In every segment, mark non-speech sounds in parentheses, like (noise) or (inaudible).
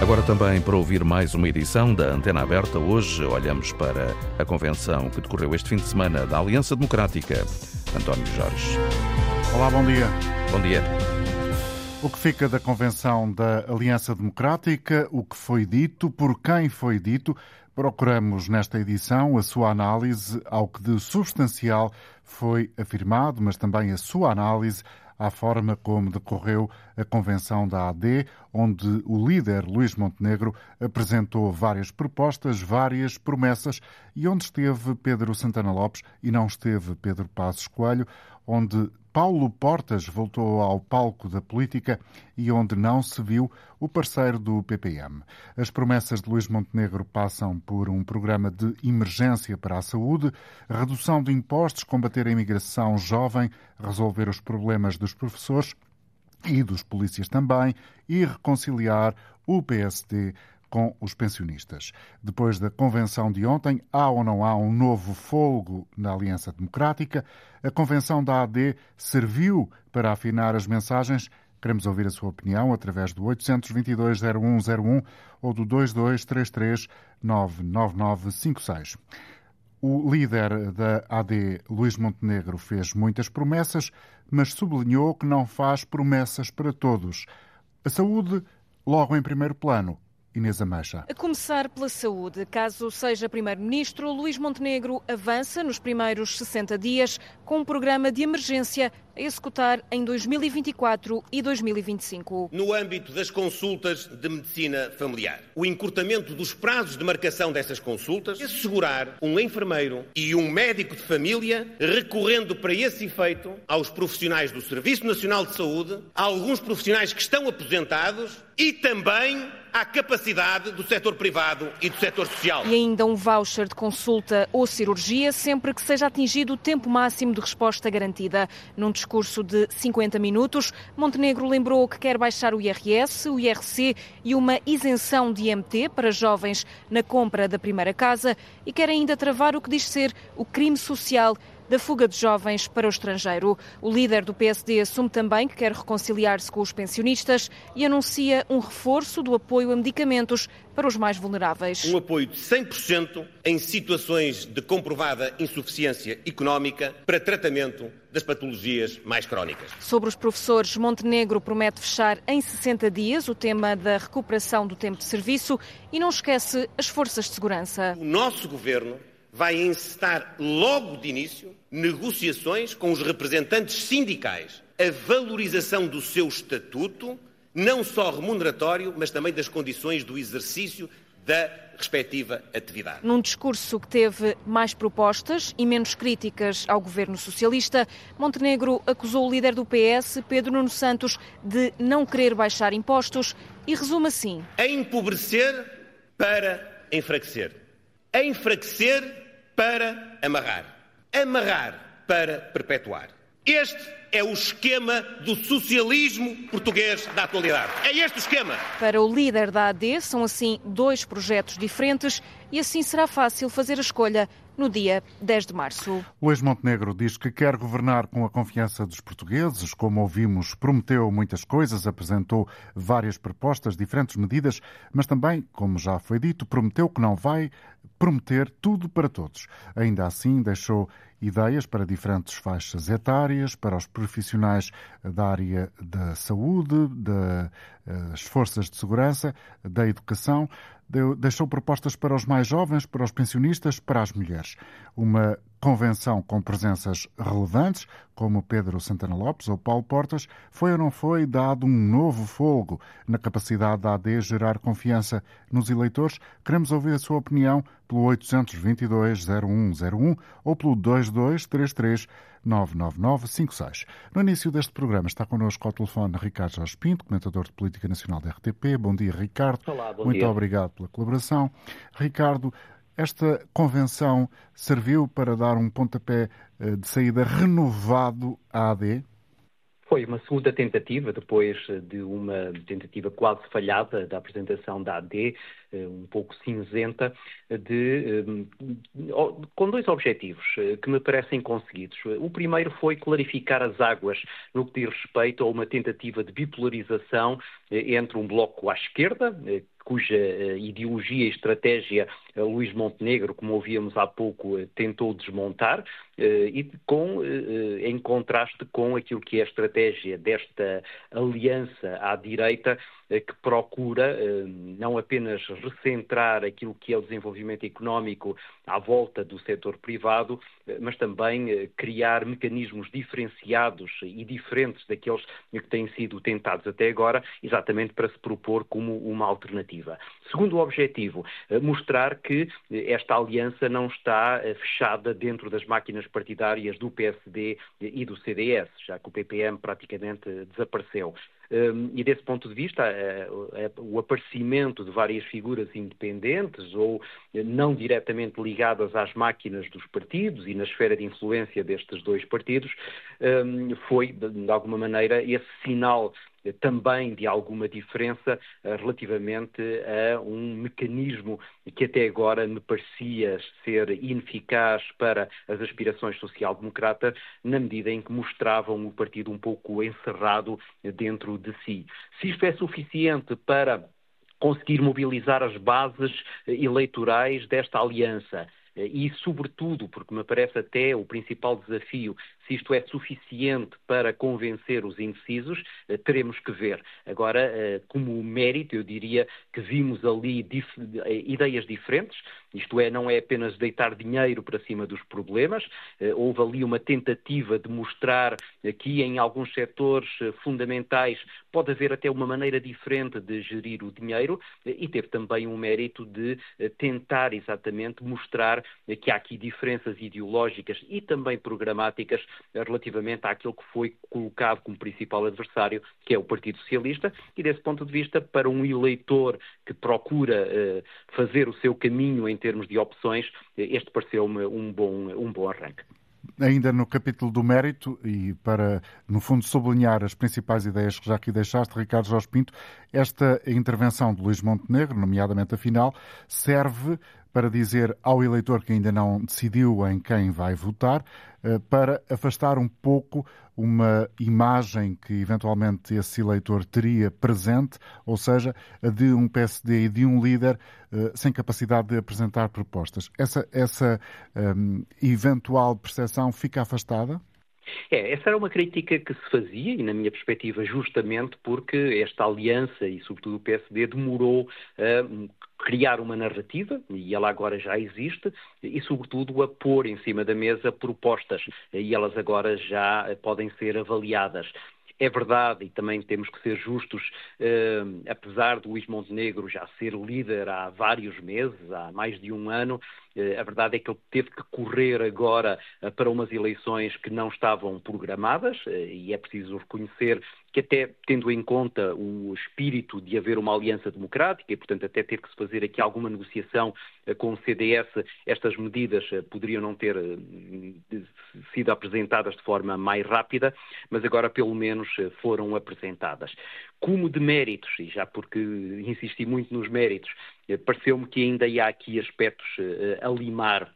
Agora também para ouvir mais uma edição da Antena Aberta, hoje olhamos para a convenção que decorreu este fim de semana da Aliança Democrática. António Jorge. Olá, bom dia. Bom dia. O que fica da convenção da Aliança Democrática, o que foi dito, por quem foi dito, procuramos nesta edição a sua análise ao que de substancial foi afirmado, mas também a sua análise à forma como decorreu a convenção da AD, onde o líder Luís Montenegro apresentou várias propostas, várias promessas e onde esteve Pedro Santana Lopes e não esteve Pedro Passos Coelho, onde Paulo Portas voltou ao palco da política e onde não se viu o parceiro do PPM. As promessas de Luís Montenegro passam por um programa de emergência para a saúde, redução de impostos, combater a imigração jovem, resolver os problemas dos professores e dos polícias também e reconciliar o PSD com os pensionistas. Depois da convenção de ontem, há ou não há um novo folgo na Aliança Democrática? A convenção da AD serviu para afinar as mensagens? Queremos ouvir a sua opinião através do 822-0101 ou do 2233-99956. O líder da AD, Luís Montenegro, fez muitas promessas, mas sublinhou que não faz promessas para todos. A saúde, logo em primeiro plano, Inês Ameixa. A começar pela saúde. Caso seja Primeiro-Ministro, Luís Montenegro avança nos primeiros 60 dias com um programa de emergência a executar em 2024 e 2025. No âmbito das consultas de medicina familiar, o encurtamento dos prazos de marcação dessas consultas, assegurar um enfermeiro e um médico de família recorrendo para esse efeito aos profissionais do Serviço Nacional de Saúde, a alguns profissionais que estão aposentados e também à capacidade do setor privado e do setor social. E ainda um voucher de consulta ou cirurgia sempre que seja atingido o tempo máximo de resposta garantida. Num discurso de 50 minutos, Montenegro lembrou que quer baixar o IRS, o IRC e uma isenção de IMT para jovens na compra da primeira casa e quer ainda travar o que diz ser o crime social da fuga de jovens para o estrangeiro. O líder do PSD assume também que quer reconciliar-se com os pensionistas e anuncia um reforço do apoio a medicamentos para os mais vulneráveis. Um apoio de 100% em situações de comprovada insuficiência económica para tratamento das patologias mais crónicas. Sobre os professores, Montenegro promete fechar em 60 dias o tema da recuperação do tempo de serviço e não esquece as forças de segurança. O nosso governo vai encetar logo de início negociações com os representantes sindicais, a valorização do seu estatuto, não só remuneratório, mas também das condições do exercício da respectiva atividade. Num discurso que teve mais propostas e menos críticas ao governo socialista, Montenegro acusou o líder do PS, Pedro Nuno Santos, de não querer baixar impostos e resume assim: a empobrecer para enfraquecer, a enfraquecer para amarrar. Amarrar para perpetuar. Este é o esquema do socialismo português da atualidade. É este o esquema. Para o líder da AD, são assim dois projetos diferentes e assim será fácil fazer a escolha no dia 10 de março. Luís Montenegro diz que quer governar com a confiança dos portugueses. Como ouvimos, prometeu muitas coisas, apresentou várias propostas, diferentes medidas, mas também, como já foi dito, prometeu que não vai prometer tudo para todos. Ainda assim, deixou ideias para diferentes faixas etárias, para os profissionais da área da saúde, das forças de segurança, da educação deixou propostas para os mais jovens, para os pensionistas, para as mulheres. Uma convenção com presenças relevantes, como Pedro Santana Lopes ou Paulo Portas, foi ou não foi dado um novo folgo na capacidade da AD gerar confiança nos eleitores? Queremos ouvir a sua opinião pelo 822-0101 ou pelo 2233 99956. No início deste programa está connosco ao telefone Ricardo Jorge Pinto, comentador de Política Nacional da RTP. Bom dia, Ricardo. Olá, bom Muito dia. obrigado pela colaboração. Ricardo, esta convenção serviu para dar um pontapé eh, de saída renovado à AD? Foi uma segunda tentativa, depois de uma tentativa quase falhada da apresentação da AD, eh, um pouco cinzenta, de, eh, com dois objetivos eh, que me parecem conseguidos. O primeiro foi clarificar as águas no que diz respeito a uma tentativa de bipolarização entre um bloco à esquerda, cuja ideologia e estratégia Luís Montenegro, como ouvíamos há pouco, tentou desmontar, e com, em contraste com aquilo que é a estratégia desta aliança à direita, que procura não apenas recentrar aquilo que é o desenvolvimento económico à volta do setor privado, mas também criar mecanismos diferenciados e diferentes daqueles que têm sido tentados até agora, exatamente para se propor como uma alternativa. Segundo objetivo, mostrar que esta aliança não está fechada dentro das máquinas partidárias do PSD e do CDS, já que o PPM praticamente desapareceu. Hum, e desse ponto de vista, eh, eh, o aparecimento de várias figuras independentes ou eh, não diretamente ligadas às máquinas dos partidos e na esfera de influência destes dois partidos hum, foi, de alguma maneira, esse sinal também de alguma diferença eh, relativamente a um mecanismo que até agora me parecia ser ineficaz para as aspirações social-democratas, na medida em que mostravam o partido um pouco encerrado dentro de si. Se isto é suficiente para conseguir mobilizar as bases eleitorais desta aliança e, sobretudo, porque me parece até o principal desafio, se isto é suficiente para convencer os indecisos, eh, teremos que ver. Agora, eh, como mérito, eu diria que vimos ali dif eh, ideias diferentes, isto é, não é apenas deitar dinheiro para cima dos problemas, houve ali uma tentativa de mostrar que em alguns setores fundamentais pode haver até uma maneira diferente de gerir o dinheiro e teve também um mérito de tentar exatamente mostrar que há aqui diferenças ideológicas e também programáticas relativamente àquilo que foi colocado como principal adversário, que é o Partido Socialista, e desse ponto de vista, para um eleitor que procura uh, fazer o seu caminho em termos de opções, este pareceu-me um bom, um bom arranque. Ainda no capítulo do mérito, e para, no fundo, sublinhar as principais ideias que já aqui deixaste, Ricardo Jorge Pinto, esta intervenção de Luís Montenegro, nomeadamente a final, serve para dizer ao eleitor que ainda não decidiu em quem vai votar, eh, para afastar um pouco uma imagem que eventualmente esse eleitor teria presente, ou seja, a de um PSD e de um líder eh, sem capacidade de apresentar propostas. Essa, essa um, eventual percepção fica afastada? É, essa era uma crítica que se fazia, e na minha perspectiva, justamente porque esta aliança, e sobretudo o PSD, demorou a criar uma narrativa, e ela agora já existe, e sobretudo a pôr em cima da mesa propostas, e elas agora já podem ser avaliadas. É verdade, e também temos que ser justos, eh, apesar de Luís Montenegro já ser líder há vários meses, há mais de um ano, a verdade é que ele teve que correr agora eh, para umas eleições que não estavam programadas, eh, e é preciso reconhecer que até tendo em conta o espírito de haver uma aliança democrática e, portanto, até ter que se fazer aqui alguma negociação com o CDS, estas medidas poderiam não ter sido apresentadas de forma mais rápida, mas agora pelo menos foram apresentadas. Como de méritos, e já porque insisti muito nos méritos, pareceu-me que ainda há aqui aspectos a limar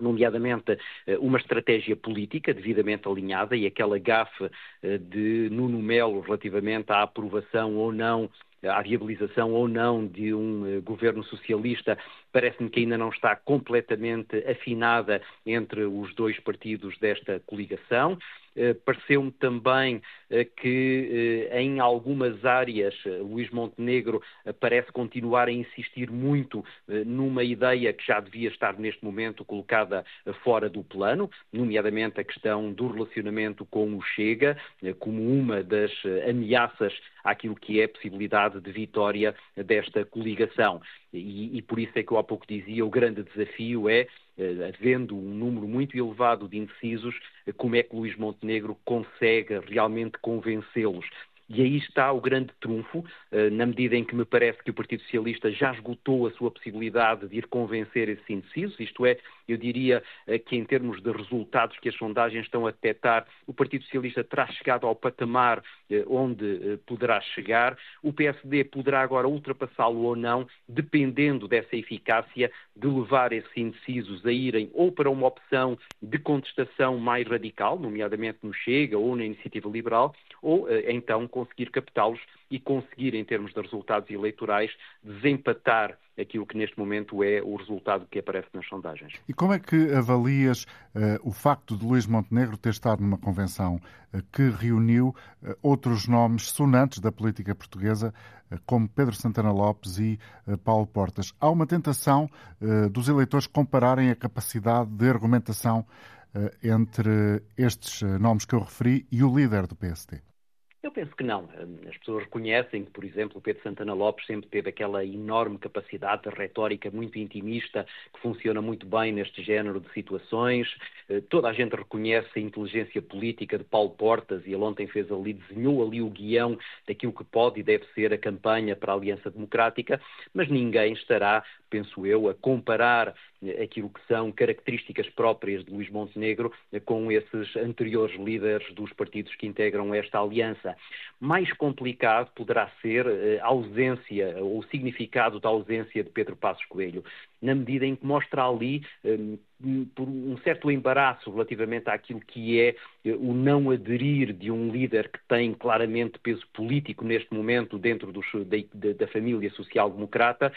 nomeadamente eh, uma estratégia política devidamente alinhada e aquela gafe eh, de Nuno Melo relativamente à aprovação ou não à viabilização ou não de um eh, governo socialista, parece-me que ainda não está completamente afinada entre os dois partidos desta coligação. Eh, pareceu-me também eh, que em algumas áreas Luís Montenegro parece continuar a insistir muito numa ideia que já devia estar neste momento colocada fora do plano, nomeadamente a questão do relacionamento com o Chega, como uma das ameaças àquilo que é a possibilidade de vitória desta coligação. E, e por isso é que eu há pouco dizia, o grande desafio é eh, havendo um número muito elevado de indecisos, como é que Luís Montenegro consegue realmente convencê-los e aí está o grande trunfo, eh, na medida em que me parece que o Partido Socialista já esgotou a sua possibilidade de ir convencer esses indecisos, isto é, eu diria eh, que em termos de resultados que as sondagens estão a detectar, o Partido Socialista terá chegado ao patamar eh, onde poderá chegar, o PSD poderá agora ultrapassá-lo ou não, dependendo dessa eficácia de levar esses indecisos a irem ou para uma opção de contestação mais radical, nomeadamente no Chega ou na Iniciativa Liberal, ou então conseguir captá-los e conseguir, em termos de resultados eleitorais, desempatar aquilo que neste momento é o resultado que aparece nas sondagens. E como é que avalias uh, o facto de Luís Montenegro ter estado numa convenção uh, que reuniu uh, outros nomes sonantes da política portuguesa, como Pedro Santana Lopes e Paulo Portas? Há uma tentação dos eleitores compararem a capacidade de argumentação entre estes nomes que eu referi e o líder do PSD. Eu penso que não. As pessoas reconhecem que, por exemplo, o Pedro Santana Lopes sempre teve aquela enorme capacidade de retórica muito intimista que funciona muito bem neste género de situações. Eh, toda a gente reconhece a inteligência política de Paulo Portas e ele ontem fez ali, desenhou ali o guião daquilo que pode e deve ser a campanha para a Aliança Democrática, mas ninguém estará, penso eu, a comparar aquilo que são características próprias de Luís Montenegro com esses anteriores líderes dos partidos que integram esta aliança. Mais complicado poderá ser eh, a ausência ou o significado da ausência de Pedro Passos Coelho, na medida em que mostra ali um, por um certo embaraço relativamente àquilo que é eh, o não aderir de um líder que tem claramente peso político neste momento dentro dos, da, da família social-democrata.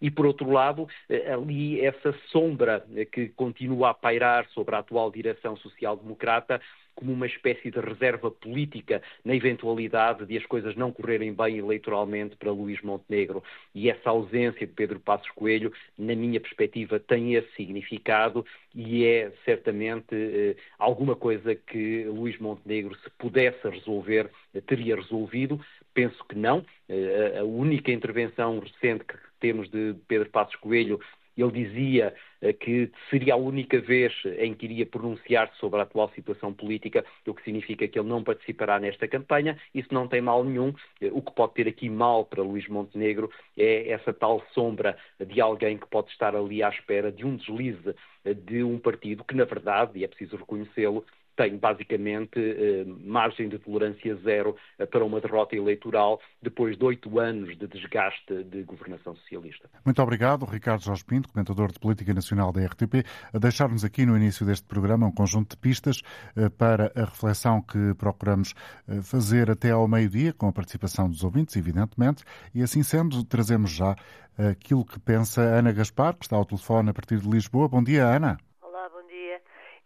E, por outro lado, eh, ali essa sombra que continua a pairar sobre a atual direção social-democrata como uma espécie de reserva política na eventualidade de as coisas não correrem bem eleitoralmente para Luís Montenegro. E essa ausência de Pedro Passos Coelho, na minha perspectiva, tem esse significado e é certamente eh, alguma coisa que Luís Montenegro, se pudesse resolver, teria resolvido. Penso que não. Eh, a única intervenção recente que temos de Pedro Passos Coelho ele dizia eh, que seria a única vez em que iria pronunciar-se sobre a atual situação política, o que significa que ele não participará nesta campanha. Isso não tem mal nenhum. Eh, o que pode ter aqui mal para Luís Montenegro é essa tal sombra de alguém que pode estar ali à espera de um deslize eh, de um partido que, na verdade, e é preciso reconhecê-lo, tem basicamente eh, margem de tolerância zero eh, para uma derrota eleitoral depois de oito anos de desgaste de governação socialista. Muito obrigado, Ricardo Jorge Pinto, comentador de Política Nacional da RTP, a deixar-nos aqui no início deste programa um conjunto de pistas eh, para a reflexão que procuramos fazer até ao meio-dia, com a participação dos ouvintes, evidentemente, e assim sendo, trazemos já aquilo que pensa Ana Gaspar, que está ao telefone a partir de Lisboa. Bom dia, Ana.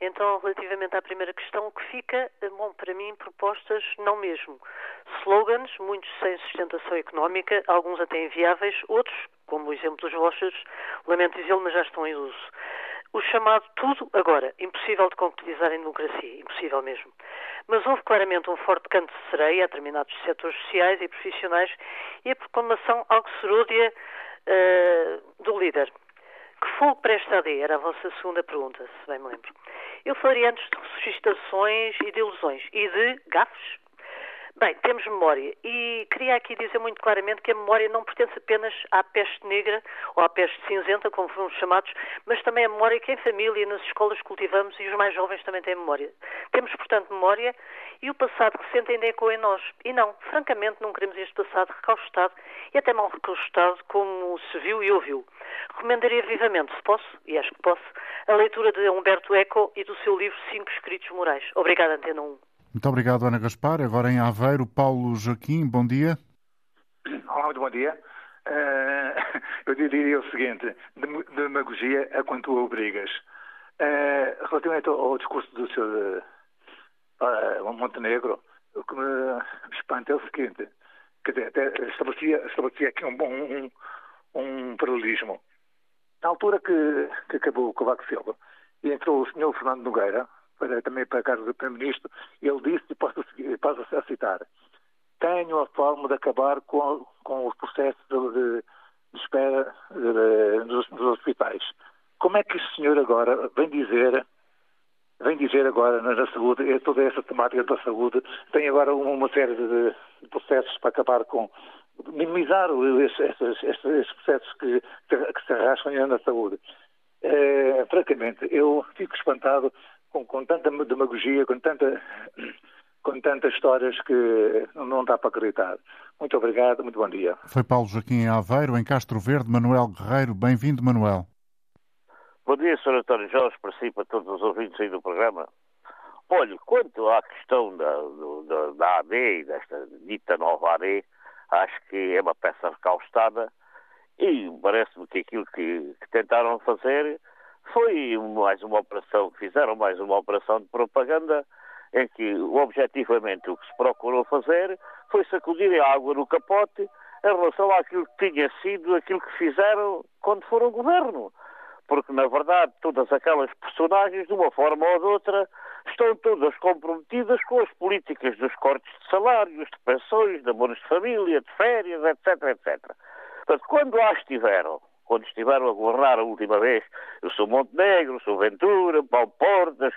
Então, relativamente à primeira questão, o que fica, eh, bom, para mim, propostas não mesmo. Slogans, muitos sem sustentação económica, alguns até inviáveis, outros, como o exemplo dos vouchers, lamento dizê-lo, mas já estão em uso. O chamado tudo agora, impossível de concretizar em democracia, impossível mesmo. Mas houve claramente um forte canto de sereia a determinados setores sociais e profissionais e a proclamação algo serúdia uh, do líder. Que fogo presta a D? Era a vossa segunda pergunta, se bem me lembro. Eu falaria antes de ressuscitações e de ilusões e de gafos. Bem, temos memória e queria aqui dizer muito claramente que a memória não pertence apenas à peste negra ou à peste cinzenta, como fomos chamados, mas também a memória que em família, nas escolas cultivamos e os mais jovens também têm memória. Temos, portanto, memória e o passado recente ainda ecoa em nós. E não, francamente, não queremos este passado recaustado e até mal recaustado como se viu e ouviu. Recomendaria vivamente, se posso, e acho que posso, a leitura de Humberto Eco e do seu livro Cinco Escritos Morais. Obrigada, Antena 1. Muito obrigado, Ana Gaspar. Agora em Aveiro, Paulo Joaquim, bom dia. Olá, muito bom dia. Uh, (laughs) eu diria o seguinte: demagogia a quanto obrigas. Uh, relativamente ao, ao, discurso do Sr. Uh, Montenegro, o que me espanta é o seguinte: quer dizer, até estabelecia, estabelecia aqui um, um, um paralelismo. Na altura que, que acabou o Cavaco Silva e entrou o Sr. Fernando Nogueira, para, também para a Casa do Primeiro-Ministro, ele disse, e posso, posso a citar, tenho a forma de acabar com, com os processos de, de, de espera de, nos, nos, hospitais. Como é que o senhor agora vem dizer, vem dizer agora na, saúde, toda essa temática da saúde, tem agora uma, série de processos para acabar com, minimizar esses, esses, esses processos que, que se arrastam na saúde. É, francamente, eu fico espantado com, com tanta demagogia, com tanta com tantas histórias que não dá para acreditar. Muito obrigado, muito bom dia. Foi Paulo Joaquim Aveiro, em Castro Verde, Manuel Guerreiro. Bem-vindo, Manuel. Bom dia, Sr. António Jorge, para si para todos os ouvintes aí do programa. Olha, quanto à questão da, da, da AD e desta dita nova AD, acho que é uma peça recaustada e parece-me que aquilo que, que, tentaram fazer foi mais uma operação, fizeram mais uma operação de propaganda em que objetivamente o que se procurou fazer foi sacudir a água no capote em relação àquilo que tinha sido aquilo que fizeram quando foram governo. Porque, na verdade, todas aquelas personagens, de uma forma ou de outra, estão todas comprometidas com as políticas dos cortes de salários, de pensões, de amores de família, de férias, etc, etc. Portanto, quando lá estiveram, quando estiveram a governar a última vez, eu sou Montenegro, sou Ventura, Paulo Portas,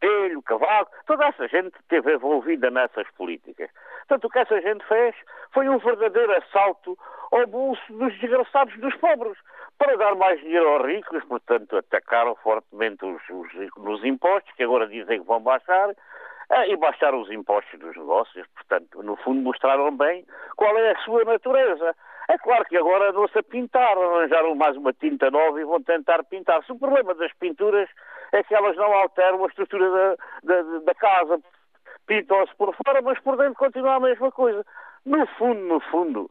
Coelho, Cavaco, toda essa gente esteve envolvida nessas políticas. Portanto, o que essa gente fez foi um verdadeiro assalto ao bolso dos desgraçados dos pobres, para dar mais dinheiro aos ricos, portanto, atacaram fortemente os, os, impostos, que agora dizem que vão baixar, eh, e baixaram os impostos dos negócios, portanto, no fundo mostraram bem qual é a sua natureza. É claro que agora andam-se pintar, arranjaram mais uma tinta nova e vão tentar pintar-se. O problema das pinturas é que elas não alteram a estrutura da, da, da casa. Pintam-se por fora, mas por dentro continua a mesma coisa. No fundo, no fundo,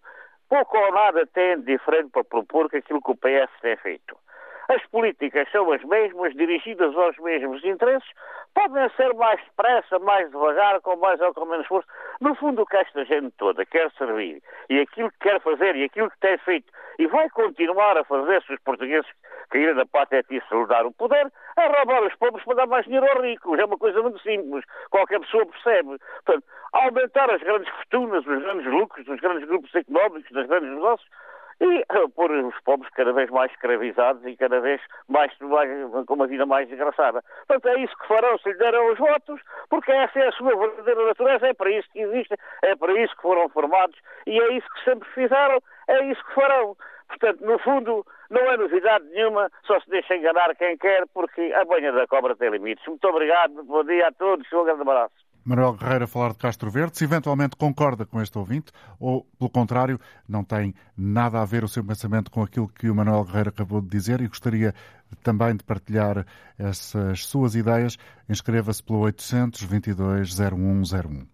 pouco ou nada tem de diferente para propor que aquilo que o PS tem feito. As políticas são as mesmas, dirigidas aos mesmos interesses, podem ser mais depressa, mais devagar, com mais ou com menos força. No fundo, o que esta gente toda quer servir e aquilo que quer fazer e aquilo que tem feito e vai continuar a fazer se os portugueses caírem da patetice e dar o poder, é roubar os pobres para dar mais dinheiro aos ricos. É uma coisa muito simples. Qualquer pessoa percebe. Portanto, aumentar as grandes fortunas, os grandes lucros dos grandes grupos económicos, dos grandes negócios, e pôr os pobres cada vez mais escravizados e cada vez mais, mais, com uma vida mais desgraçada. Portanto, é isso que farão se lhe deram os votos, porque essa é a sua verdadeira natureza, é para isso que existem, é para isso que foram formados e é isso que sempre fizeram, é isso que farão. Portanto, no fundo, não é novidade nenhuma, só se deixa enganar quem quer, porque a banha da cobra tem limites. Muito obrigado, bom dia a todos, um grande abraço. Manuel Guerreiro a falar de Castro Verde, se eventualmente concorda com este ouvinte ou, pelo contrário, não tem nada a ver o seu pensamento com aquilo que o Manuel Guerreiro acabou de dizer e gostaria também de partilhar essas suas ideias, inscreva-se pelo 822-0101.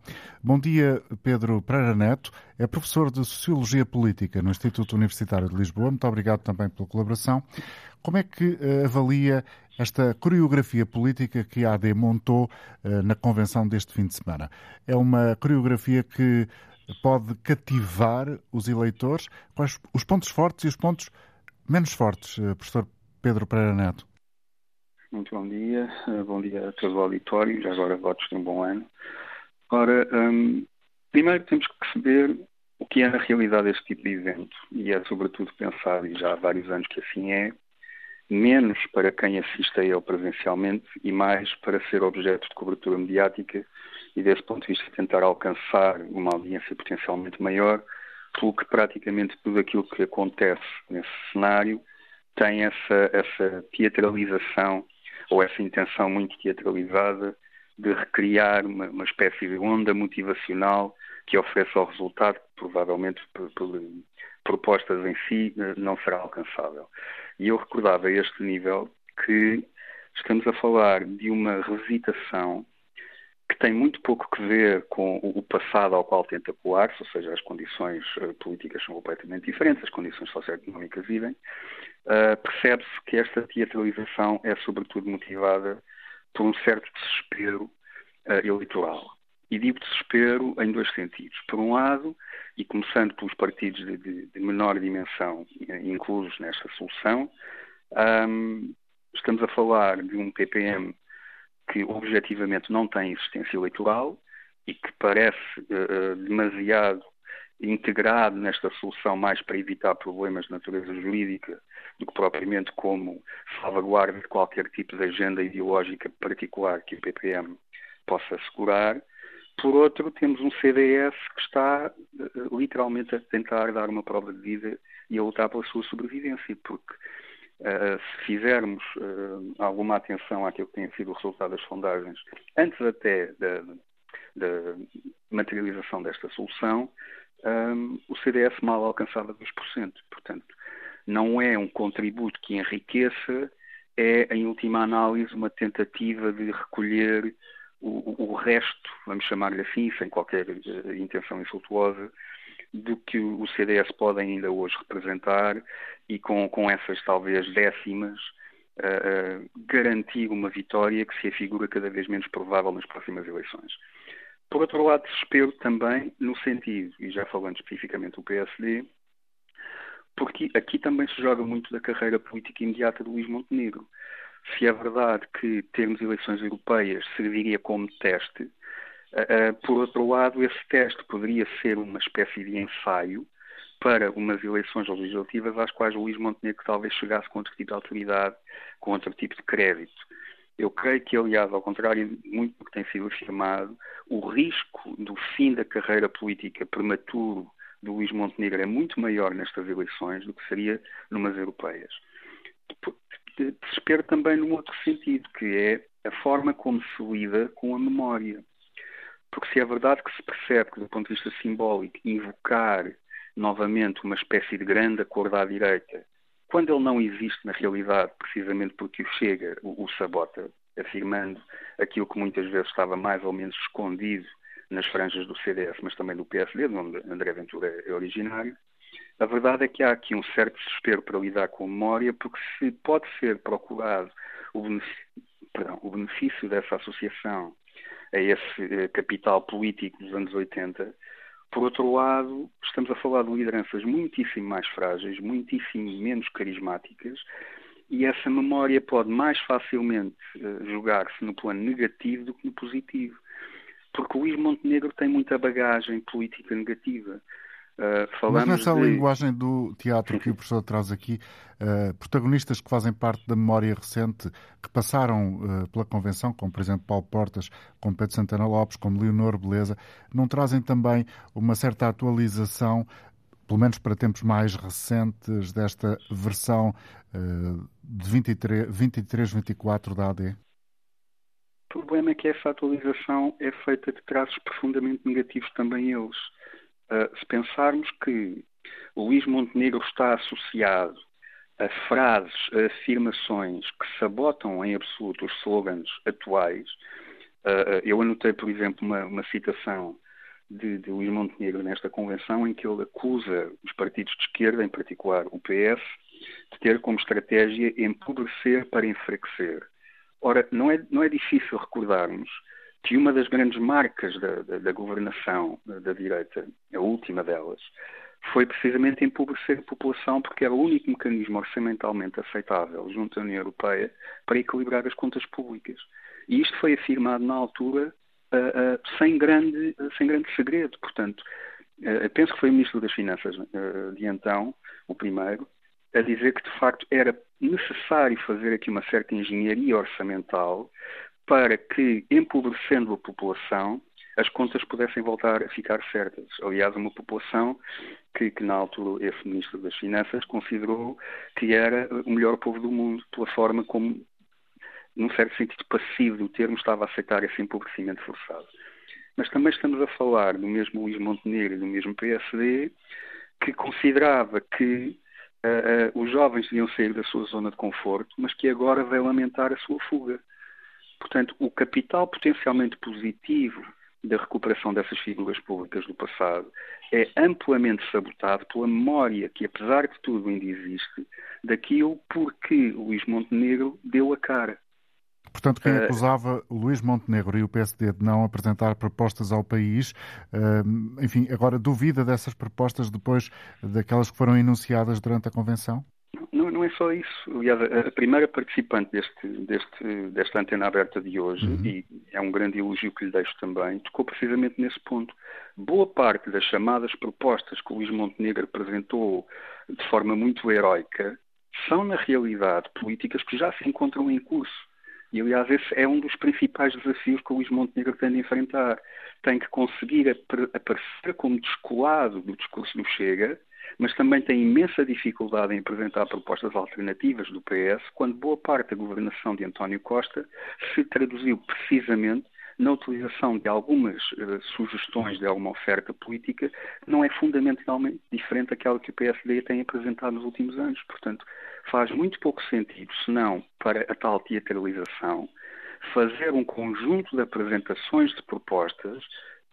Bom dia, Pedro Pereira Neto, é professor de Sociologia Política no Instituto Universitário de Lisboa. Muito obrigado também pela colaboração. Como é que uh, avalia esta coreografia política que a AD montou uh, na convenção deste fim de semana? É uma coreografia que pode cativar os eleitores? Quais os pontos fortes e os pontos menos fortes, uh, professor Pedro Pereira Neto? Muito bom dia, bom dia a todo o auditório, já agora votos de um bom ano. Ora, um, primeiro temos que perceber o que é na realidade este tipo de evento, e é sobretudo pensado, e já há vários anos que assim é, menos para quem assiste a ele presencialmente e mais para ser objeto de cobertura mediática e, desse ponto de vista, tentar alcançar uma audiência potencialmente maior, pelo que praticamente tudo aquilo que acontece nesse cenário tem essa, essa teatralização ou essa intenção muito teatralizada de recriar uma, uma espécie de onda motivacional que oferece ao resultado que provavelmente por, por propostas em si não será alcançável. E eu recordava a este nível que estamos a falar de uma revisitação que tem muito pouco que ver com o passado ao qual tenta colar-se, ou seja, as condições eh, políticas são completamente diferentes, as condições socioeconómicas vivem. Uh, Percebe-se que esta teatralização é sobretudo motivada por um certo desespero uh, eleitoral. E digo desespero em dois sentidos. Por um lado, e começando pelos partidos de, de, de menor dimensão inclusos nesta solução, um, estamos a falar de um PPM que objetivamente não tem existência eleitoral e que parece uh, demasiado integrado nesta solução mais para evitar problemas de natureza jurídica do que propriamente como salvaguarda de qualquer tipo de agenda ideológica particular que o PPM possa assegurar. Por outro, temos um CDS que está uh, literalmente a tentar dar uma prova de vida e a lutar pela sua sobrevivência, porque uh, se fizermos uh, alguma atenção àquilo que tem sido o resultado das sondagens, antes até da, da materialização desta solução, um, o CDS mal alcançava 2%. Portanto, não é um contributo que enriqueça, é, em última análise, uma tentativa de recolher o, o resto, vamos chamar-lhe assim, sem qualquer uh, intenção insultuosa, do que o CDS pode ainda hoje representar e com, com essas talvez décimas uh, garantir uma vitória que se afigura cada vez menos provável nas próximas eleições. Por outro lado, desespero também no sentido, e já falando especificamente do PSD, porque aqui também se joga muito da carreira política imediata de Luís Montenegro. Se é verdade que termos eleições europeias serviria como teste, uh, por outro lado, esse teste poderia ser uma espécie de ensaio para umas eleições legislativas às quais Luís Montenegro talvez chegasse com outro tipo de autoridade, com outro tipo de crédito. Eu creio que, aliás, ao contrário muito do que tem sido afirmado, o risco do fim da carreira política prematuro do Luís Montenegro é muito maior nestas eleições do que seria numas europeias. Desespero também num outro sentido, que é a forma como se lida com a memória. Porque se é verdade que se percebe que, do ponto de vista simbólico, invocar novamente uma espécie de grande acordo à direita quando ele não existe na realidade, precisamente porque o Chega o, o sabota, afirmando aquilo que muitas vezes estava mais ou menos escondido nas franjas do CDS, mas também do PSD, de onde André Ventura é originário, a verdade é que há aqui um certo desespero para lidar com a memória, porque se pode ser procurado o benefício, perdão, o benefício dessa associação a esse eh, capital político dos anos 80, por outro lado, estamos a falar de lideranças muitíssimo mais frágeis, muitíssimo menos carismáticas, e essa memória pode mais facilmente uh, jogar-se no plano negativo do que no positivo. Porque o Luís Montenegro tem muita bagagem política negativa. Uh, Mas nessa de... linguagem do teatro que o professor traz aqui, uh, protagonistas que fazem parte da memória recente, que passaram uh, pela Convenção, como por exemplo Paulo Portas, como Pedro Santana Lopes, como Leonor Beleza, não trazem também uma certa atualização, pelo menos para tempos mais recentes, desta versão de 23-24 da AD? O problema é que essa atualização é feita de traços profundamente negativos também eles. Uh, se pensarmos que Luís Montenegro está associado a frases, a afirmações que sabotam em absoluto os slogans atuais, uh, eu anotei, por exemplo, uma, uma citação de, de Luís Montenegro nesta convenção em que ele acusa os partidos de esquerda, em particular o PS, de ter como estratégia empobrecer para enfraquecer. Ora, não é, não é difícil recordarmos que uma das grandes marcas da, da, da governação da direita, a última delas, foi precisamente empobrecer a população porque era o único mecanismo orçamentalmente aceitável junto à União Europeia para equilibrar as contas públicas. E isto foi afirmado na altura uh, uh, sem, grande, uh, sem grande segredo. Portanto, penso que foi o Ministro das Finanças de então, o primeiro, a dizer que de facto era necessário fazer aqui uma certa engenharia orçamental para que, empobrecendo a população, as contas pudessem voltar a ficar certas. Aliás, uma população que, que, na altura esse Ministro das Finanças considerou que era o melhor povo do mundo, pela forma como, num certo sentido passivo do termo, estava a aceitar esse empobrecimento forçado. Mas também estamos a falar do mesmo Luís Montenegro e do mesmo PSD, que considerava que uh, uh, os jovens deviam sair da sua zona de conforto, mas que agora vai lamentar a sua fuga. Portanto, o capital potencialmente positivo da recuperação dessas figuras públicas do passado é amplamente sabotado pela memória que, apesar de tudo, ainda existe daquilo por que Luís Montenegro deu a cara. Portanto, quem eh, acusava o Luís Montenegro e o PSD de não apresentar propostas ao país, eh, enfim, agora duvida dessas propostas depois daquelas que foram enunciadas durante a convenção? É só isso. Aliás, a primeira participante deste, deste, desta antena aberta de hoje, uhum. e é um grande elogio que lhe deixo também, tocou precisamente nesse ponto. Boa parte das chamadas propostas que o Luís Montenegro apresentou de forma muito heroica são, na realidade, políticas que já se encontram em curso. E, aliás, esse é um dos principais desafios que o Luís Montenegro tem de enfrentar. Tem que conseguir aparecer como descolado do discurso do Chega, mas também tem imensa dificuldade em apresentar propostas alternativas do PS, quando boa parte da governação de António Costa se traduziu precisamente na utilização de algumas uh, sugestões de alguma oferta política não é fundamentalmente diferente daquela que o PSD tem apresentado nos últimos anos. Portanto, faz muito pouco sentido, se não para a tal teatralização, fazer um conjunto de apresentações de propostas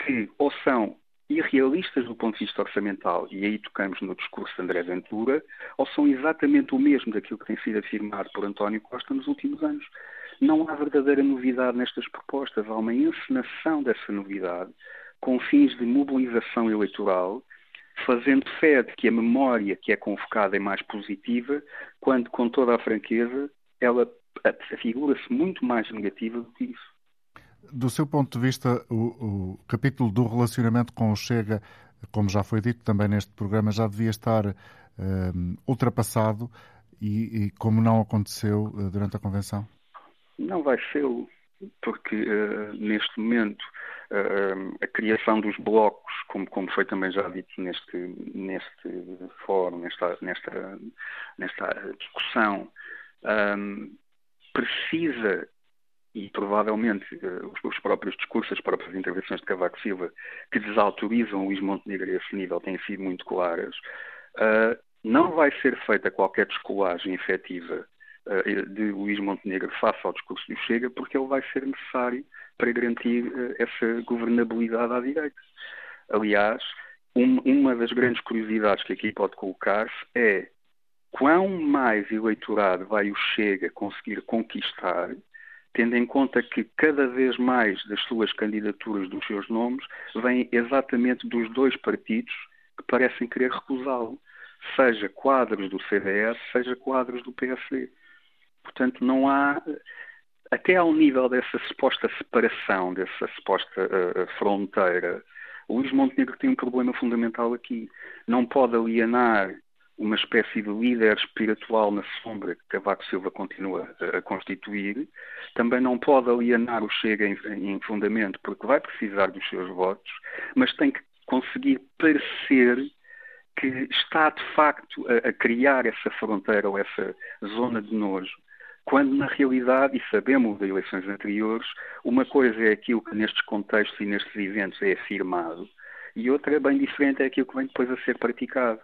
que ou são irrealistas do ponto de vista orçamental, e aí tocamos no discurso de André Ventura, ou são exatamente o mesmo daquilo que tem sido afirmado por António Costa nos últimos anos. Não há verdadeira novidade nestas propostas, há uma encenação dessa novidade com fins de mobilização eleitoral, fazendo fé de que a memória que é convocada é mais positiva, quando, com toda a franqueza, ela afigura-se muito mais negativa do que isso. Do seu ponto de vista, o, o, capítulo do relacionamento com o Chega, como já foi dito também neste programa, já devia estar uh, ultrapassado e, e, como não aconteceu uh, durante a convenção? Não vai ser, porque uh, neste momento a criação dos blocos, como, como, foi também já dito neste, neste fórum, nesta, nesta, nesta discussão, um, precisa e provavelmente uh, os, próprios discursos, as próprias intervenções de Cavaco Silva, que desautorizam Luís Montenegro a esse nível, têm sido muito claras. Uh, não vai ser feita qualquer descolagem efetiva uh, de Luís Montenegro face ao discurso do Chega, porque ele vai ser necessário para garantir essa governabilidade à direita. Aliás, um, uma das grandes curiosidades que aqui pode colocar-se é quão mais eleitorado vai o Chega conseguir conquistar tendo em conta que cada vez mais das suas candidaturas, dos seus nomes, vêm exatamente dos dois partidos que parecem querer recusá-lo, seja quadros do CDS, seja quadros do PSD. Portanto, não há, até ao nível dessa suposta separação, dessa suposta uh, fronteira, o Luís Montenegro tem um problema fundamental aqui. Não pode alienar uma espécie de líder espiritual na sombra que Cavaco Silva continua a constituir, também não pode alienar o Chega em, em fundamento, porque vai precisar dos seus votos, mas tem que conseguir parecer que está de facto a, a, criar essa fronteira ou essa zona de nojo, quando na realidade, e sabemos das eleições anteriores, uma coisa é aquilo que nestes contextos e nestes eventos é afirmado, e outra bem diferente, é aquilo que vem depois a ser praticado.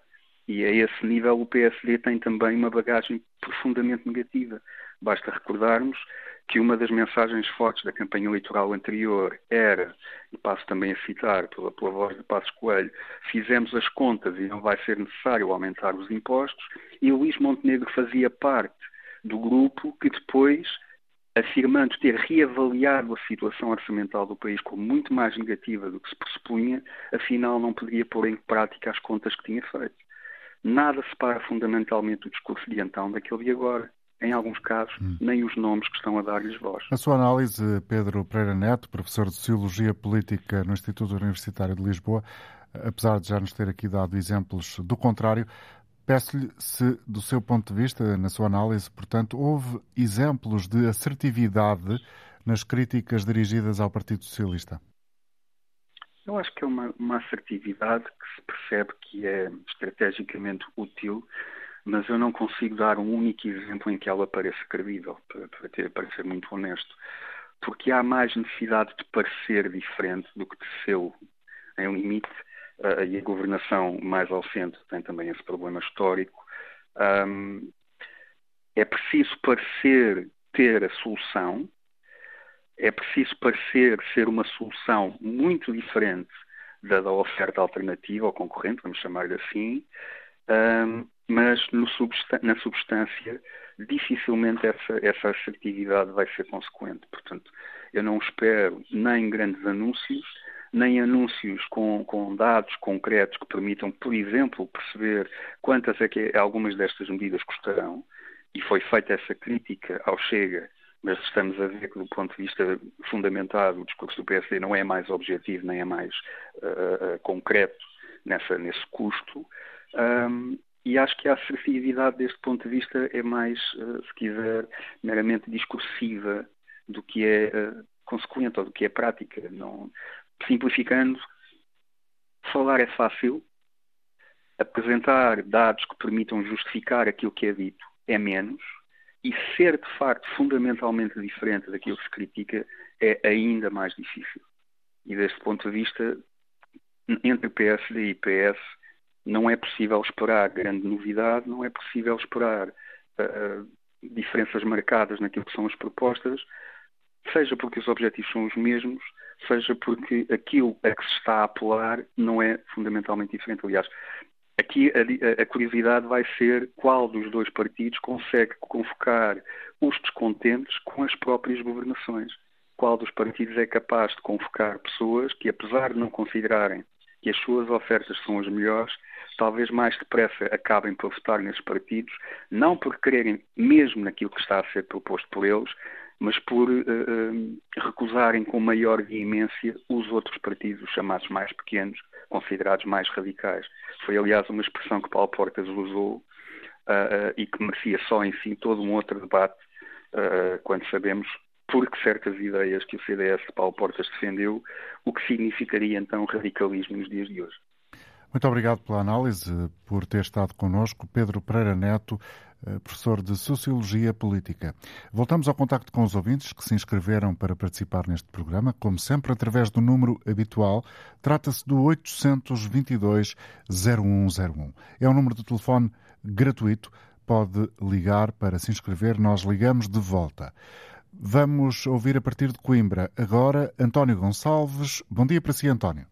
E a esse nível o PSD tem também uma bagagem profundamente negativa. Basta recordarmos que uma das mensagens fortes da campanha eleitoral anterior era, e passo também a citar pela, pela voz de Passos Coelho, fizemos as contas e não vai ser necessário aumentar os impostos, e Luís Montenegro fazia parte do grupo que depois, afirmando ter reavaliado a situação orçamental do país como muito mais negativa do que se pressupunha, afinal não poderia pôr em prática as contas que tinha feito nada separa fundamentalmente o discurso de então daquele de agora. Em alguns casos, hum. nem os nomes que estão a dar-lhes voz. A sua análise, Pedro Pereira Neto, professor de Sociologia Política no Instituto Universitário de Lisboa, apesar de já nos ter aqui dado exemplos do contrário, peço-lhe se, do seu ponto de vista, na sua análise, portanto, houve exemplos de assertividade nas críticas dirigidas ao Partido Socialista. Eu acho que é uma, uma assertividade que se percebe que é estrategicamente útil, mas eu não consigo dar um único exemplo em que ela pareça credível, para, para, ter, para ser muito honesto. Porque há mais necessidade de parecer diferente do que de ser em limite, uh, e a governação mais ao centro tem também esse problema histórico. Um, é preciso parecer ter a solução, é preciso parecer ser uma solução muito diferente da, da oferta alternativa ou concorrente, vamos chamar-lhe assim, um, mas substan na substância dificilmente essa, essa assertividade vai ser consequente. Portanto, eu não espero nem grandes anúncios, nem anúncios com, com, dados concretos que permitam, por exemplo, perceber quantas é que algumas destas medidas custarão. E foi feita essa crítica ao Chega mas estamos a ver que, do ponto de vista fundamentado, o discurso do PSD não é mais objetivo, nem é mais uh, uh, concreto nessa, nesse custo. Um, e acho que a assertividade deste ponto de vista é mais, uh, se quiser, meramente discursiva do que é consequente ou do que é prática. Não, simplificando, falar é fácil, apresentar dados que permitam justificar aquilo que é dito é menos e ser, de facto, fundamentalmente diferente daquilo que se critica é ainda mais difícil. E deste ponto de vista, entre PSD e PS, não é possível esperar grande novidade, não é possível esperar uh, diferenças marcadas naquilo que são as propostas, seja porque os objetivos são os mesmos, seja porque aquilo a que se está a apelar não é fundamentalmente diferente. Aliás, aqui a, a, curiosidade vai ser qual dos dois partidos consegue convocar os descontentes com as próprias governações. Qual dos partidos é capaz de convocar pessoas que, apesar de não considerarem que as suas ofertas são as melhores, talvez mais depressa acabem por votar nesses partidos, não por quererem mesmo naquilo que está a ser proposto por eles, mas por uh, uh, recusarem com maior veemência os outros partidos, os chamados mais pequenos, considerados mais radicais. Foi, aliás, uma expressão que Paulo Portas usou uh, e que merecia só em si todo um outro debate, quando sabemos porque certas ideias que o CDS de Paulo Portas defendeu, o que significaria então radicalismo nos dias de hoje. Muito obrigado pela análise, por ter estado connosco, Pedro Pereira Neto, eh, professor de Sociologia Política. Voltamos ao contacto com os ouvintes que se inscreveram para participar neste programa, como sempre, através do número habitual. Trata-se do 822-0101. É um número de telefone gratuito. Pode ligar para se inscrever, nós ligamos de volta. Vamos ouvir a partir de Coimbra. Agora, António Gonçalves. Bom dia para si, António.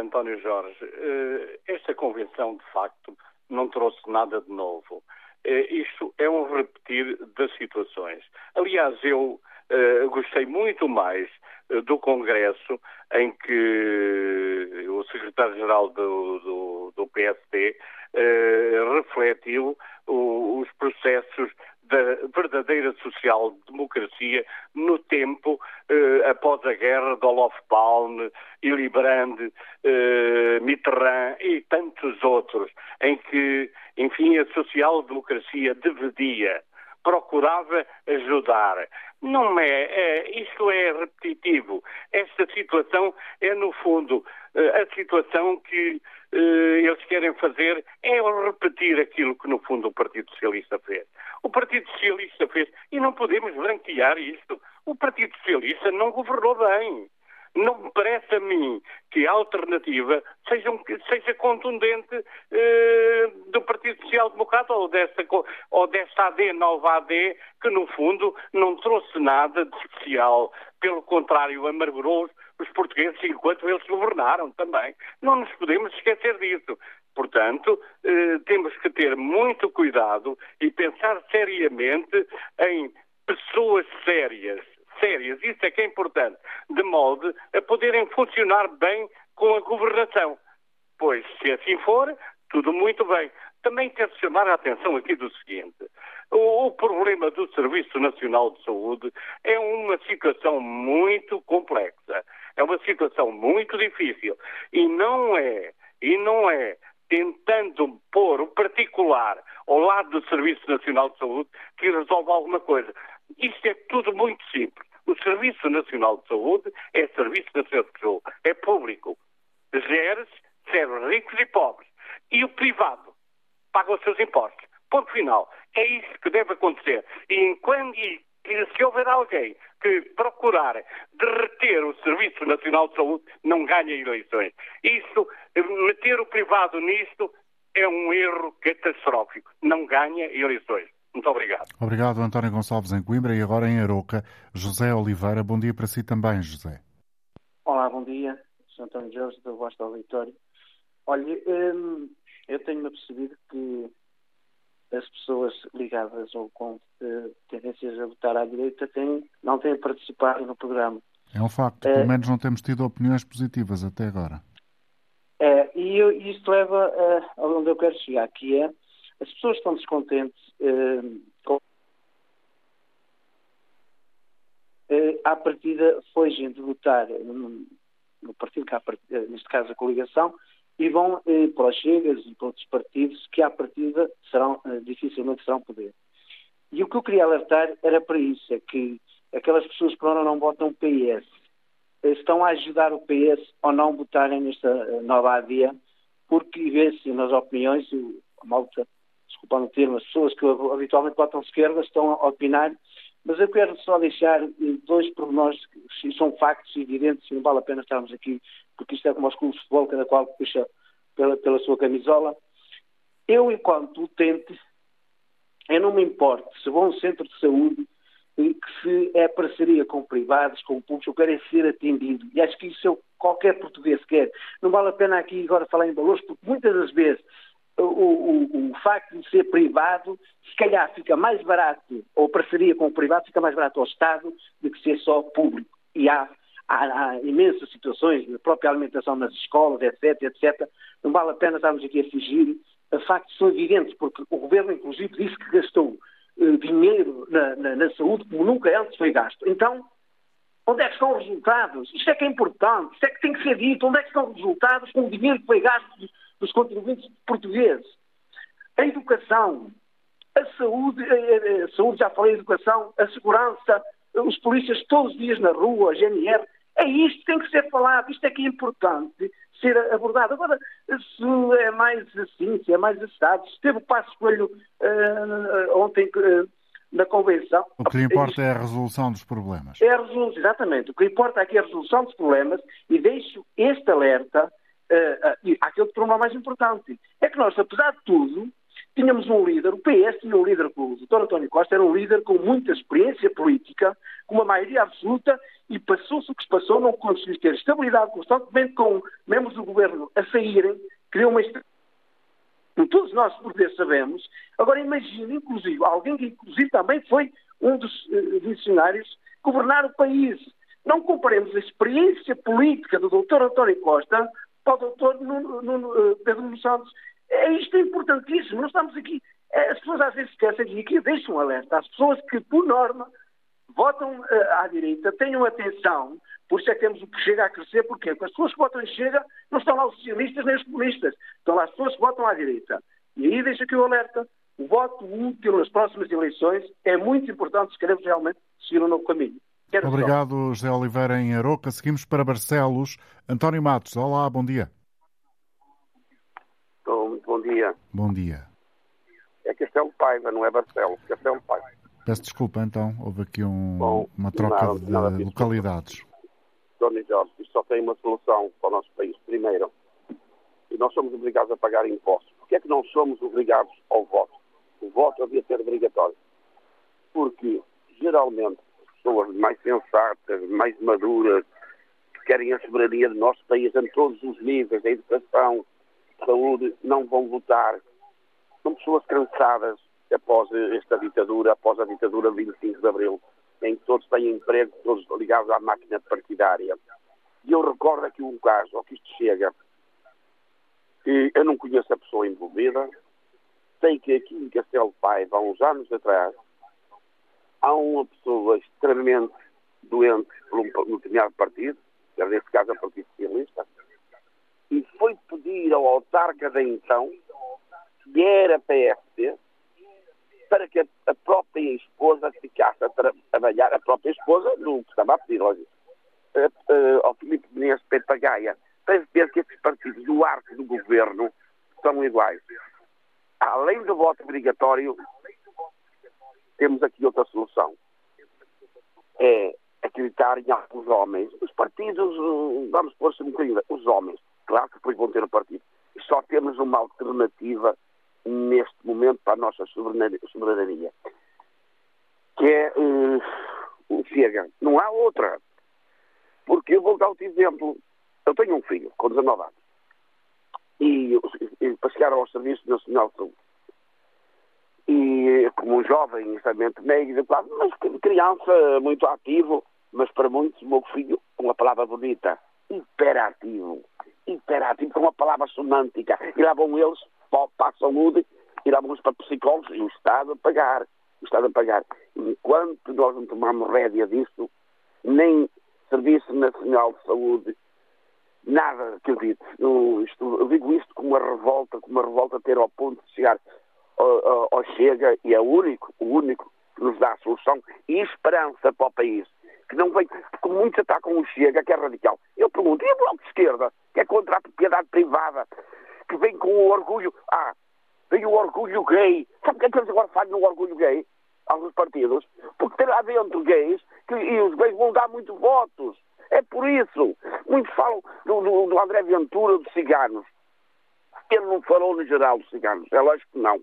António Jorge, eh, esta convenção, de facto, não trouxe nada de novo. Eh, isto é um repetir das situações. Aliás, eu eh, gostei muito mais do Congresso, em que o secretário-geral do, do, do, PSD refletiu os processos da verdadeira social-democracia no tempo eh, após a guerra de Olof Palme, Willy Brandt, eh, Mitterrand e tantos outros, em que, enfim, a social-democracia dividia, procurava ajudar. Não é, é, isto é repetitivo. Esta situação é, no fundo, eh, a situação que eles querem fazer é repetir aquilo que, no fundo, o Partido Socialista fez. O Partido Socialista fez, e não podemos branquear isto, o Partido Socialista não governou bem. Não me parece a mim que a alternativa seja, seja contundente eh, do Partido Social Democrata ou desta, ou desta AD, nova AD, que no fundo não trouxe nada de especial. Pelo contrário, amargurou os portugueses enquanto eles governaram também. Não nos podemos esquecer disso. Portanto, eh, temos que ter muito cuidado e pensar seriamente em pessoas sérias, sérias, isso é que é importante, de modo a poderem funcionar bem com a governação. Pois, se assim for, tudo muito bem. Também quero chamar a atenção aqui do seguinte: o, o, problema do Serviço Nacional de Saúde é uma situação muito complexa, é uma situação muito difícil e não é, e não é tentando pôr o particular ao lado do Serviço Nacional de Saúde que resolve alguma coisa. Isto é tudo muito simples. O Serviço Nacional de Saúde é Serviço Nacional de Saúde, é público. Gera-se, serve ricos e pobres. E o privado paga os seus impostos. Ponto final. É isso que deve acontecer. E enquanto e se houver alguém que procurar derreter o Serviço Nacional de Saúde, não ganha eleições. Isso, meter o privado nisto, é um erro catastrófico. Não ganha eleições. Muito obrigado. Obrigado, António Gonçalves, em Coimbra e agora em Aroca. José Oliveira, bom dia para si também, José. Olá, bom dia. Sou António Jorge, do Voz do Auditório. Olha, hum, eu tenho-me apercebido que as pessoas ligadas ou com tendências a votar à direita têm, não têm participado no programa. É um facto, pelo é, menos não temos tido opiniões positivas até agora. É, e eu, isto leva a, a onde eu quero chegar, que é as pessoas estão descontentes uh, com uh, à partida fogem de votar no, no partido que há, neste caso a coligação, e vão eh, para os Chegas e para outros partidos que, à partida, serão, eh, dificilmente serão poder. E o que eu queria alertar era para isso, é que aquelas pessoas que agora não votam PS eh, estão a ajudar o PS a não votarem nesta eh, nova AD, porque vê-se nas opiniões, a malta, desculpa no termo, as pessoas que habitualmente votam esquerda estão a opinar, mas eu quero só deixar eh, dois pormenores que são factos evidentes e não vale a pena estarmos aqui porque isto é como os clubes de futebol, cada qual puxa pela, pela sua camisola. Eu, enquanto utente, eu não me importo se vou a um centro de saúde que se é parceria com privados, com públicos, eu quero é ser atendido. E acho que isso é qualquer português quer. Não vale a pena aqui agora falar em valores, porque muitas das vezes o, o, o, facto de ser privado, se calhar fica mais barato, ou parceria com o privado, fica mais barato ao Estado do que ser só público. E há, há, há imensas situações, na própria alimentação nas escolas, etc, etc. Não vale a pena estarmos aqui a fugir a factos são evidentes, porque o Governo, inclusive, disse que gastou uh, dinheiro na, na, na saúde como nunca antes foi gasto. Então, Onde é que estão os resultados? Isto é que é importante, isto é que tem que ser dito. Onde é que estão os resultados com o dinheiro que foi gasto dos contribuintes portugueses? A educação, a saúde, a, a, a saúde, já falei, a educação, a segurança, os polícias todos os dias na rua, a GNR. É isto que tem que ser falado, isto é que é importante ser abordado. Agora, se é mais assim, se é mais assado, se teve o passo escolho uh, ontem uh, na Convenção. O que lhe importa é a resolução dos problemas. É a resolução, exatamente. O que importa aqui é a resolução dos problemas e deixo este alerta uh, uh, àquele problema mais importante. É que nós, apesar de tudo, tínhamos um líder, o PS tinha um líder, o Dr. António Costa era um líder com muita experiência política, com uma maioria absoluta, e passou-se o que se passou, não conseguiu ter estabilidade constantemente com membros do governo a saírem, criou uma todos nós portugueses sabemos. Agora imagine, inclusive, alguém que inclusive também foi um dos uh, dicionários governar o país. Não comparemos a experiência política do Dr. António Costa para o Dr. Nuno, Nuno, uh, Pedro Nuno Santos. É, isto é importantíssimo. Nós estamos aqui. É, as pessoas às vezes esquecem e aqui deixam um alerta às pessoas que, por norma, votam uh, à direita, tenham atenção, por isso é que temos o que chega a crescer, porquê? Porque as pessoas que votam em Chega não estão lá os socialistas nem os comunistas, estão lá as pessoas que votam à direita. E aí deixa aqui o alerta. O voto útil nas próximas eleições é muito importante se queremos realmente seguir um novo caminho. Quero Obrigado. José Oliveira em Aroca. Seguimos para Barcelos. António Matos, olá, bom dia. Bom dia. Bom dia. É Castelo Paiva, não é Barcelos, Castelo Paiva. Peço desculpa, então, houve aqui um, Bom, uma troca nada, de nada localidades. Dona Jorge, isto só tem uma solução para o nosso país. Primeiro, e nós somos obrigados a pagar impostos. Porquê é que não somos obrigados ao voto? O voto havia de ser obrigatório. Porque, geralmente, pessoas mais sensatas, mais maduras, que querem a soberania do nosso país em todos os níveis, da educação, saúde, não vão votar. São pessoas cansadas após esta ditadura, após a ditadura de 25 de Abril, em que todos têm emprego, todos ligados à máquina partidária. E eu recordo aqui um caso, ao que isto chega, que eu não conheço a pessoa envolvida, sei que aqui em Castelo Paiva, há uns anos atrás, há uma pessoa extremamente doente por um determinado partido, neste caso o Partido Socialista, e foi pedir ao autarca da então, que era PSD, para que a, própria esposa ficasse a trabalhar, a própria esposa, no que estava a pedir, lógico, ao Filipe Menezes de Papagaia, para ver que esses partidos do arco do governo são iguais. Além do voto obrigatório, temos aqui outra solução. É acreditar em alguns homens. Os partidos, vamos pôr-se um bocadinho, os homens, claro que depois vão ter o partido. Só temos uma alternativa neste momento para a nossa soberania, que é uh, o Chega. Não há outra. Porque eu vou dar outro exemplo. Eu tenho um filho com 19 anos e, e para ao Serviço Nacional de. E como um jovem, extremamente médio, mas criança muito ativo, mas para muitos, meu filho, uma palavra bonita, hiperativo. Hiperativo, com uma palavra semântica. E lá vão eles para a saúde e lá vamos para psicólogos e o Estado a pagar. O Estado a pagar. Enquanto nós não tomarmos rédea disso, nem Serviço Nacional de Saúde, nada acredito. Eu, isto, eu digo isto como uma revolta, como uma revolta ter ao ponto de chegar ao, ao Chega e é o único, o único que nos dá a solução e esperança para o país. Que não vem, porque muitos atacam o Chega, que é radical. Eu pergunto, e o Bloco de Esquerda, que é contra a propriedade privada, que vem com o orgulho. Ah, vem o orgulho gay. Sabe o que é que eles agora fazem no orgulho gay? Alguns partidos? Porque tem lá dentro gays que, e os gays vão dar muito votos. É por isso. Muitos falam do, do, do André Ventura dos ciganos. Ele não falou no geral dos ciganos. É lógico que não.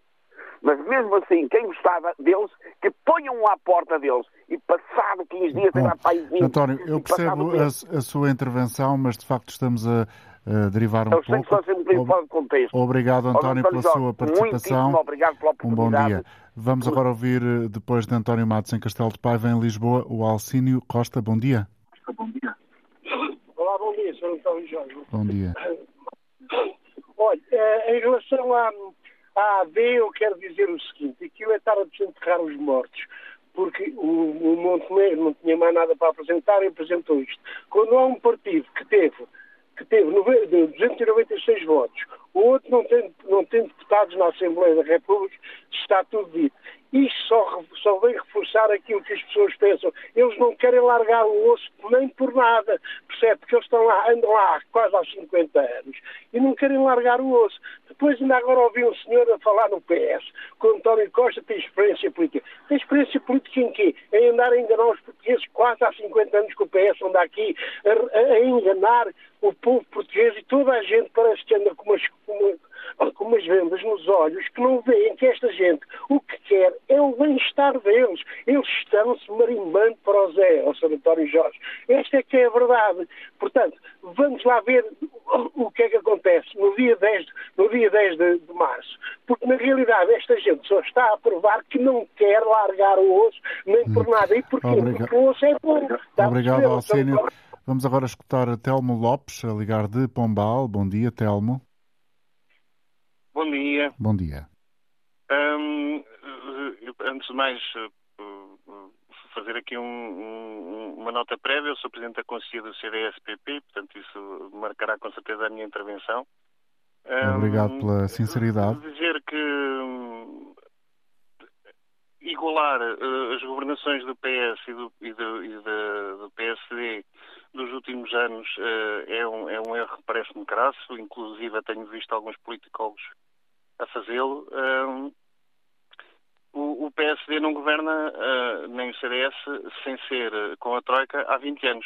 Mas mesmo assim, quem gostava deles, que ponham à porta deles. E passado 15 dias, Bom, lá para aí 20, António, eu percebo a, a, sua intervenção, mas de facto estamos a, a derivar um eu pouco. Só sempre fora de contexto. Obrigado, António, pela Jorge, sua participação. obrigado pela Um bom dia. Vamos agora ouvir, eh, depois de António Matos em Castelo de Paiva, em Lisboa, o Alcínio Costa. Bom dia. Bom dia. Olá, bom dia, Sr. António Jorge. Bom dia. Olha, eh, em relação à, à AD, eu quero dizer o seguinte: aquilo é estar a desenterrar os mortos. Porque o, o Montenegro não tinha mais nada para apresentar e apresentou isto. Quando há um partido que teve, que teve 296 votos, o outro não tem, não tem deputados na Assembleia da República, está tudo dito. Isto só, só vem reforçar aquilo que as pessoas pensam. Eles não querem largar o osso nem por nada, percebe? Porque eles estão lá, andam lá quase há 50 anos e não querem largar o osso. Depois ainda agora ouvi um senhor a falar no PS, que o António Costa tem experiência política. Tem experiência política em quê? Em andar a enganar os portugueses quase há 50 anos que o PS anda aqui a, a enganar o povo português e toda a gente parece que anda com umas, com, com umas vendas nos olhos que não veem que esta gente o que quer é o bem-estar deles. Eles estão-se marimbando para o Zé, ao Sr. António Jorge. Esta é que é a verdade. Portanto, vamos lá ver o que é que acontece no dia 10, no dia 10 de, de março. Porque, na realidade, esta gente só está a provar que não quer largar o osso nem por nada. E porquê? Obrigado. Porque o osso é bom. Obrigado, Alcínio. Vamos agora escutar Telmo Lopes, a ligar de Pombal. Bom dia, Telmo. Bom dia. Bom dia. Um, antes de mais, fazer aqui um, um, uma nota prévia. Eu sou Presidente da Conselhia do CDS-PP, portanto isso marcará com certeza a minha intervenção. Obrigado pela sinceridade. Dizer que hum, igualar uh, as governações do PS e do, e do, e do PSD dos últimos anos uh, é, um, é um erro que parece-me crasso, inclusive tenho visto alguns politólogos a fazê-lo. Um, o, o, PSD não governa, uh, nem o CDS, sem ser com a Troika há 20 anos.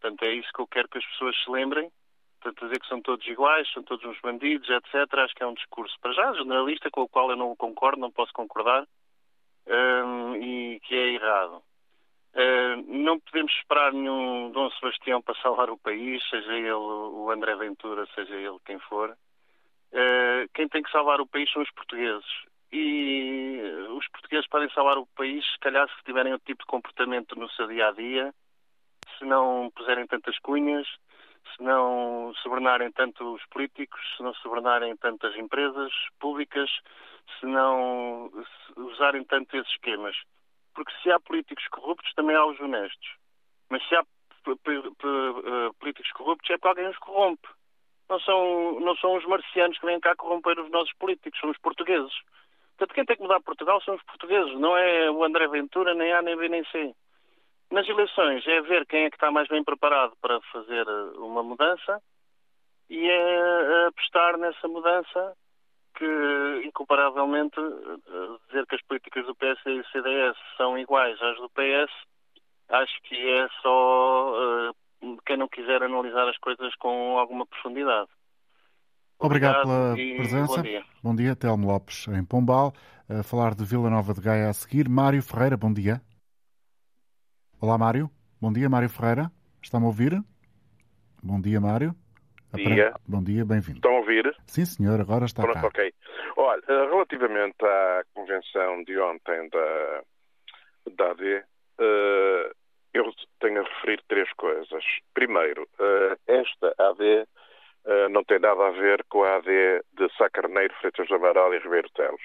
Portanto, é isso que eu quero que as pessoas se lembrem. Portanto, dizer que são todos iguais, são todos uns bandidos, etc. Acho que é um discurso, para já, generalista, com o qual eu não concordo, não posso concordar, um, e que é errado. Uh, não podemos esperar nenhum Dom Sebastião para salvar o país, seja ele o André Ventura, seja ele quem for. Uh, quem tem que salvar o país são os portugueses. E os portugueses podem salvar o país, se calhar, se tiverem outro tipo de comportamento no seu dia a dia, se não puserem tantas cunhas, se não sobernarem tanto os políticos, se não sobernarem tanto as empresas públicas, se não usarem tanto esses esquemas. Porque se há políticos corruptos, também há os honestos. Mas se há políticos corruptos, é porque alguém os corrompe. Não são, não são os marcianos que vêm cá corromper os nossos políticos, são os portugueses. Portanto, quem tem que mudar Portugal são os portugueses, não é o André Ventura, nem A, nem B, nem C. Nas eleições é ver quem é que está mais bem preparado para fazer uma mudança e é apostar nessa mudança que, incomparavelmente, dizer que as políticas do PS e do CDS são iguais às do PS, acho que é só uh, quem não quiser analisar as coisas com alguma profundidade. Obrigado, Obrigado pela presença. Bom dia. bom dia, Telmo Lopes, em Pombal. A falar de Vila Nova de Gaia a seguir. Mário Ferreira, bom dia. Olá, Mário. Bom dia, Mário Ferreira. Está-me a ouvir? Bom dia, Mário. Dia. Bom dia, bem-vindo. Estão a ouvir? Sim, senhor, agora está Pronto, cá. ok. Olha, relativamente à convenção de ontem da, da AD, uh, eu tenho a referir três coisas. Primeiro, uh, esta AD uh, não tem nada a ver com a AD de Sá Carneiro, Freitas Amaral e Ribeiro Teles.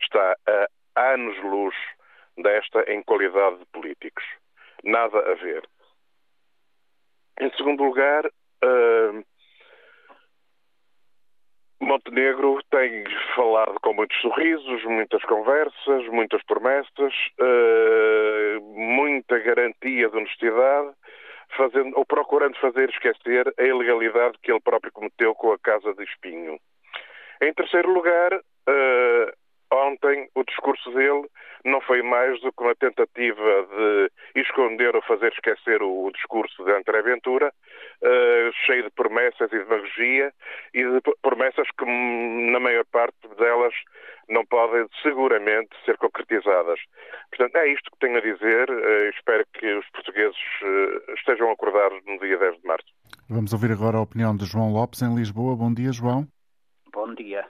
Está a anos-luz desta em qualidade de políticos. Nada a ver. Em segundo lugar, uh, Montenegro tem falado com muitos sorrisos, muitas conversas, muitas promessas, muita garantia honestidade, fazendo, ou procurando fazer esquecer a ilegalidade que ele próprio cometeu com a Casa de Espinho. Em terceiro lugar, uh, ontem o discurso dele não foi mais do que uma tentativa de esconder ou fazer esquecer o, discurso de André Ventura, uh, cheio de promessas e demagogia e de promessas que, na maior parte delas, não podem seguramente ser concretizadas. Portanto, é isto que tenho a dizer. Uh, espero que os portugueses uh, estejam acordados no dia 10 de março. Vamos ouvir agora a opinião de João Lopes, em Lisboa. Bom dia, João. Bom dia.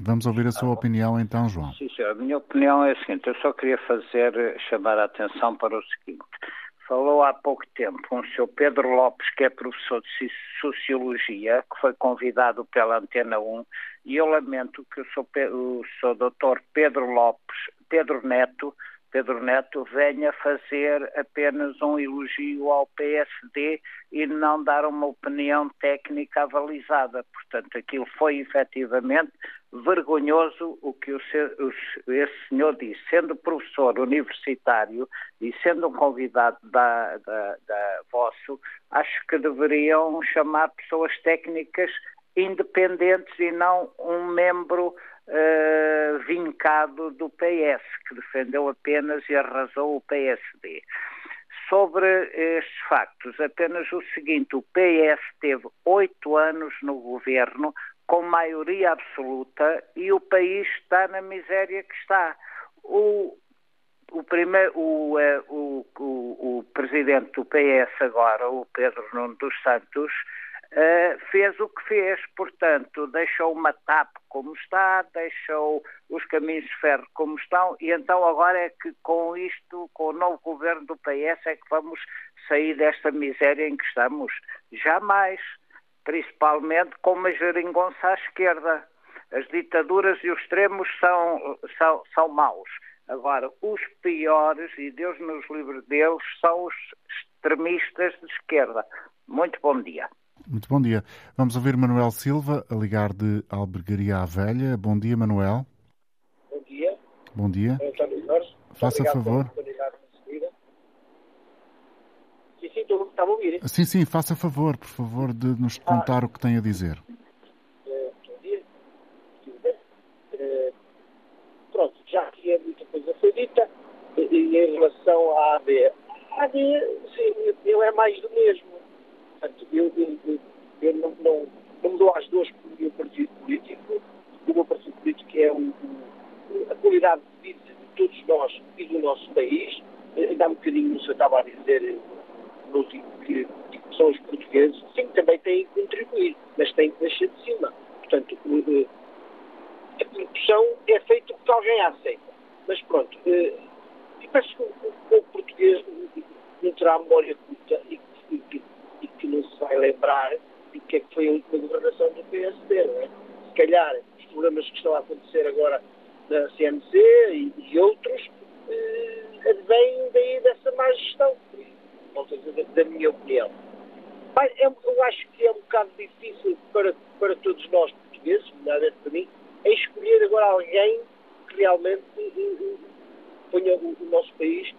Vamos ouvir a sua opinião então, João. Sim, senhor. A minha opinião é a seguinte: eu só queria fazer, chamar a atenção para o seguinte. Falou há pouco tempo um senhor Pedro Lopes, que é professor de Sociologia, que foi convidado pela Antena 1, e eu lamento que o senhor, o senhor doutor Pedro Lopes, Pedro Neto, Pedro Neto venha fazer apenas um elogio ao PSD e não dar uma opinião técnica avalizada. Portanto, aquilo foi efetivamente vergonhoso o que o, o, esse senhor disse. Sendo professor universitário e sendo um convidado da, da, da vosso, acho que deveriam chamar pessoas técnicas independentes e não um membro uh, vincado do PS, que defendeu apenas e arrasou o PSD. Sobre estes factos, apenas o seguinte: o PS teve oito anos no governo com maioria absoluta e o país está na miséria que está. O, o, primeiro, o, eh, o, o, o presidente do PS agora, o Pedro Nuno dos Santos, Uh, fez o que fez, portanto, deixou uma TAP como está, deixou os caminhos de ferro como estão, e então agora é que com isto, com o novo governo do PS, é que vamos sair desta miséria em que estamos. Jamais, principalmente com uma geringonça à esquerda. As ditaduras e os extremos são, são, são maus. Agora, os piores, e Deus nos livre deles, são os extremistas de esquerda. Muito bom dia. Muito bom dia. Vamos ouvir Manuel Silva, a ligar de Albergaria à Velha. Bom dia, Manuel. Bom dia. Bom dia. Faça favor. Sim, sim, estou a ouvir. Sim, sim, faça favor, por favor, de nos ah. contar ah. o que tem a dizer. Bom dia. Uh, pronto, já que é muita coisa foi dita, e em relação à AD, a AD, sim, ele é mais do mesmo Portanto, eu, eu, eu não, não, não me dou às duas por meu partido político. O meu partido político é o, a qualidade de vida de todos nós e do nosso país. Ainda há um bocadinho o senhor estava a dizer no último que, que são os portugueses. Sim, também têm que contribuir, mas têm que descer de cima. Portanto, a corrupção é feita porque alguém a aceita. Mas pronto, e parece que o povo português não terá memória curta e que não se vai lembrar de que é que foi a última governação do PSD, não é? Se calhar os problemas que acontecer agora na CMC e, e outros eh, advêm daí dessa má gestão, da, da minha opinião. Mas é, eu acho que é um bocado difícil para, para todos nós portugueses, nomeadamente para mim, é escolher agora alguém que realmente eh, eh ponha o, o nosso país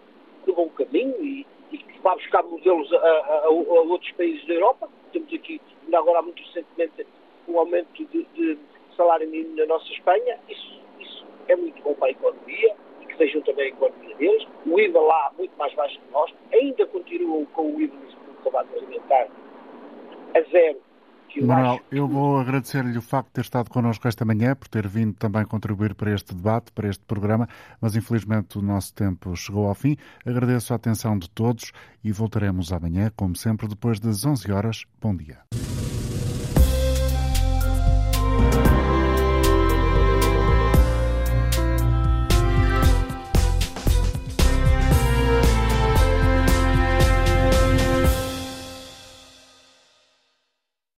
no bom caminho e, e que vá buscar modelos a, a, a, outros países da Europa. Temos aqui, ainda agora muito recentemente, um aumento de, de salário mínimo na nossa Espanha. Isso, isso é muito bom para a economia e que vejam também a economia deles. O IVA lá muito mais baixo que nós. Ainda continuam com o IVA no combate alimentar a zero Manuel, eu vou agradecer-lhe o facto de ter estado connosco esta manhã, por ter vindo também contribuir para este debate, para este programa, mas infelizmente o nosso tempo chegou ao fim. Agradeço a atenção de todos e voltaremos amanhã, como sempre, depois das 11 horas. Bom dia.